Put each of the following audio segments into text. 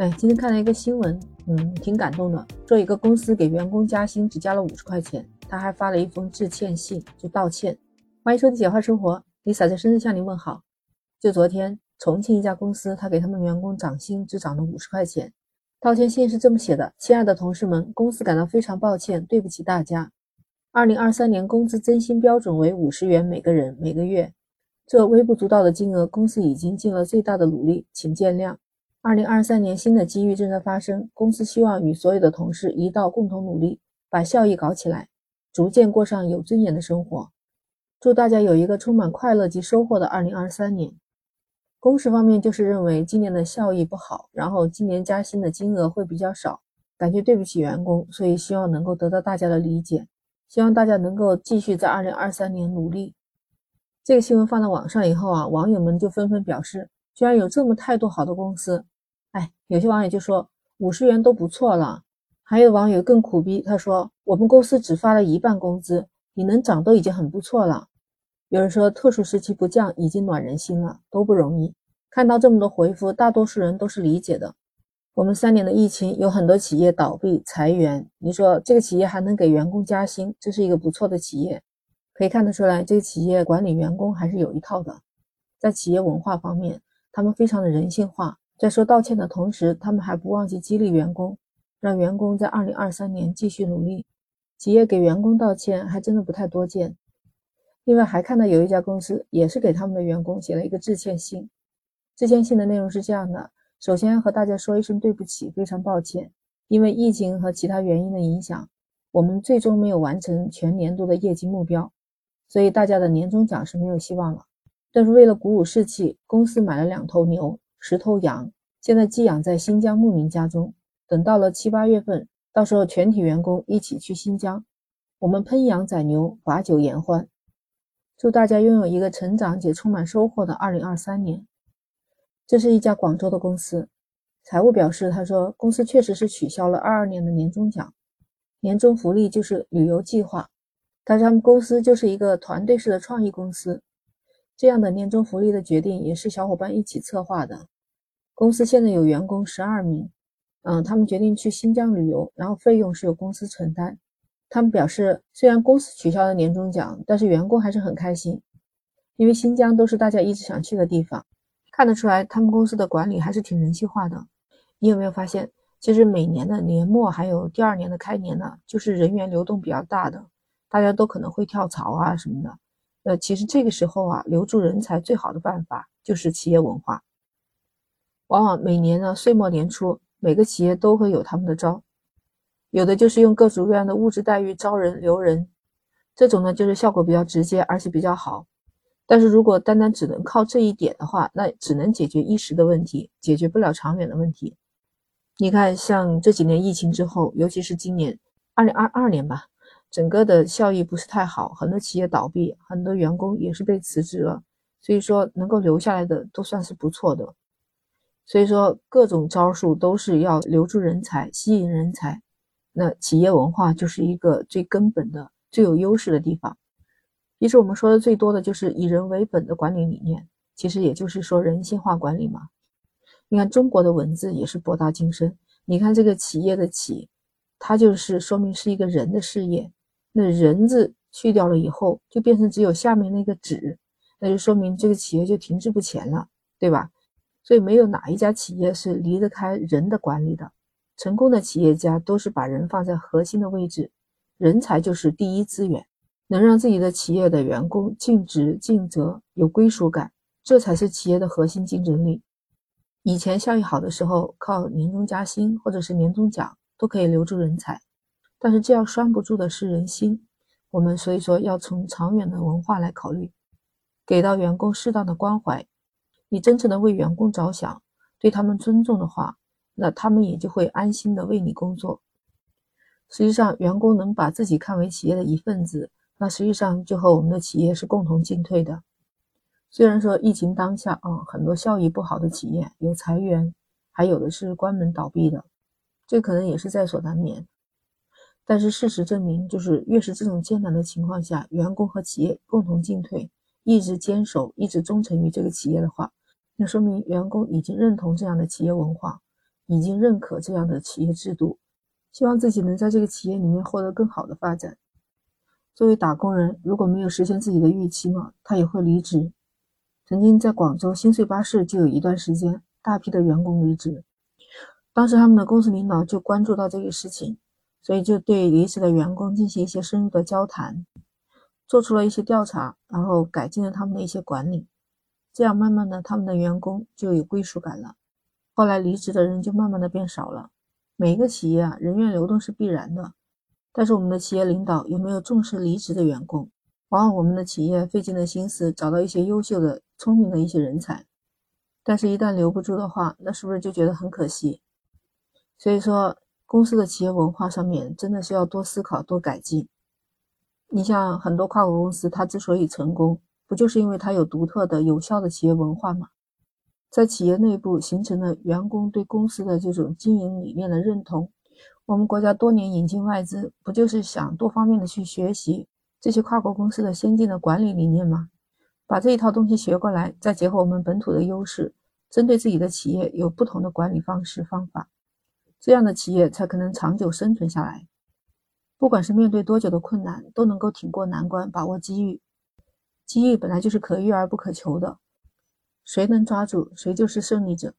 哎，今天看了一个新闻，嗯，挺感动的。说一个公司给员工加薪只加了五十块钱，他还发了一封致歉信，就道歉。欢迎收听简化生活，Lisa 在深圳向您问好。就昨天，重庆一家公司，他给他们员工涨薪只涨了五十块钱。道歉信是这么写的：亲爱的同事们，公司感到非常抱歉，对不起大家。二零二三年工资增薪标准为五十元每个人每个月。这微不足道的金额，公司已经尽了最大的努力，请见谅。二零二三年新的机遇正在发生，公司希望与所有的同事一道共同努力，把效益搞起来，逐渐过上有尊严的生活。祝大家有一个充满快乐及收获的二零二三年。公司方面就是认为今年的效益不好，然后今年加薪的金额会比较少，感觉对不起员工，所以希望能够得到大家的理解，希望大家能够继续在二零二三年努力。这个新闻放到网上以后啊，网友们就纷纷表示，居然有这么态度好的公司。哎，有些网友就说五十元都不错了，还有网友更苦逼，他说我们公司只发了一半工资，你能涨都已经很不错了。有人说特殊时期不降已经暖人心了，都不容易。看到这么多回复，大多数人都是理解的。我们三年的疫情，有很多企业倒闭裁员，你说这个企业还能给员工加薪，这是一个不错的企业。可以看得出来，这个企业管理员工还是有一套的。在企业文化方面，他们非常的人性化。在说道歉的同时，他们还不忘记激励员工，让员工在二零二三年继续努力。企业给员工道歉还真的不太多见。另外，还看到有一家公司也是给他们的员工写了一个致歉信。致歉信的内容是这样的：首先和大家说一声对不起，非常抱歉，因为疫情和其他原因的影响，我们最终没有完成全年度的业绩目标。所以大家的年终奖是没有希望了。但是为了鼓舞士气，公司买了两头牛、十头羊，现在寄养在新疆牧民家中。等到了七八月份，到时候全体员工一起去新疆，我们烹羊宰牛，把酒言欢。祝大家拥有一个成长且充满收获的二零二三年。这是一家广州的公司，财务表示，他说公司确实是取消了二二年的年终奖，年终福利就是旅游计划。但是他们公司就是一个团队式的创意公司，这样的年终福利的决定也是小伙伴一起策划的。公司现在有员工十二名，嗯，他们决定去新疆旅游，然后费用是由公司承担。他们表示，虽然公司取消了年终奖，但是员工还是很开心，因为新疆都是大家一直想去的地方。看得出来，他们公司的管理还是挺人性化的。你有没有发现，其实每年的年末还有第二年的开年呢，就是人员流动比较大的。大家都可能会跳槽啊什么的，呃，其实这个时候啊，留住人才最好的办法就是企业文化。往往每年呢岁末年初，每个企业都会有他们的招，有的就是用各种各样的物质待遇招人留人，这种呢就是效果比较直接，而且比较好。但是如果单单只能靠这一点的话，那只能解决一时的问题，解决不了长远的问题。你看，像这几年疫情之后，尤其是今年二零二二年吧。整个的效益不是太好，很多企业倒闭，很多员工也是被辞职了。所以说，能够留下来的都算是不错的。所以说，各种招数都是要留住人才、吸引人才。那企业文化就是一个最根本的、最有优势的地方。其实我们说的最多的就是以人为本的管理理念，其实也就是说人性化管理嘛。你看中国的文字也是博大精深。你看这个企业的“企”，它就是说明是一个人的事业。那人字去掉了以后，就变成只有下面那个纸，那就说明这个企业就停滞不前了，对吧？所以没有哪一家企业是离得开人的管理的。成功的企业家都是把人放在核心的位置，人才就是第一资源，能让自己的企业的员工尽职尽责、有归属感，这才是企业的核心竞争力。以前效益好的时候，靠年终加薪或者是年终奖都可以留住人才。但是这样拴不住的是人心，我们所以说要从长远的文化来考虑，给到员工适当的关怀，你真诚的为员工着想，对他们尊重的话，那他们也就会安心的为你工作。实际上，员工能把自己看为企业的一份子，那实际上就和我们的企业是共同进退的。虽然说疫情当下啊，很多效益不好的企业有裁员，还有的是关门倒闭的，这可能也是在所难免。但是事实证明，就是越是这种艰难的情况下，员工和企业共同进退，一直坚守，一直忠诚于这个企业的话，那说明员工已经认同这样的企业文化，已经认可这样的企业制度，希望自己能在这个企业里面获得更好的发展。作为打工人，如果没有实现自己的预期嘛，他也会离职。曾经在广州新穗巴士就有一段时间，大批的员工离职，当时他们的公司领导就关注到这个事情，所以就对离职的员工进行一些深入的交谈，做出了一些调查，然后改进了他们的一些管理，这样慢慢的他们的员工就有归属感了。后来离职的人就慢慢的变少了。每一个企业啊，人员流动是必然的，但是我们的企业领导有没有重视离职的员工？往往我们的企业费尽了心思找到一些优秀的、聪明的一些人才，但是，一旦留不住的话，那是不是就觉得很可惜？所以说，公司的企业文化上面真的是要多思考、多改进。你像很多跨国公司，它之所以成功，不就是因为它有独特的、有效的企业文化吗？在企业内部形成了员工对公司的这种经营理念的认同。我们国家多年引进外资，不就是想多方面的去学习这些跨国公司的先进的管理理念吗？把这一套东西学过来，再结合我们本土的优势，针对自己的企业有不同的管理方式方法，这样的企业才可能长久生存下来。不管是面对多久的困难，都能够挺过难关，把握机遇。机遇本来就是可遇而不可求的。谁能抓住，谁就是胜利者。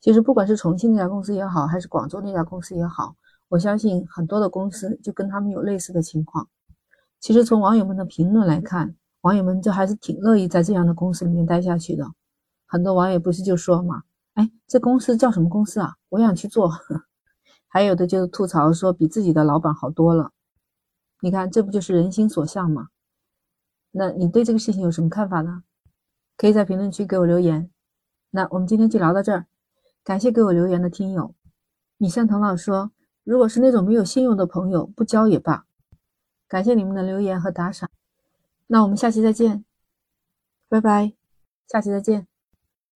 其实，不管是重庆那家公司也好，还是广州那家公司也好，我相信很多的公司就跟他们有类似的情况。其实，从网友们的评论来看，网友们就还是挺乐意在这样的公司里面待下去的。很多网友不是就说嘛：“哎，这公司叫什么公司啊？我想去做。”还有的就是吐槽说比自己的老板好多了。你看，这不就是人心所向吗？那你对这个事情有什么看法呢？可以在评论区给我留言。那我们今天就聊到这儿，感谢给我留言的听友。你善童老说：“如果是那种没有信用的朋友，不交也罢。”感谢你们的留言和打赏。那我们下期再见，拜拜，下期再见。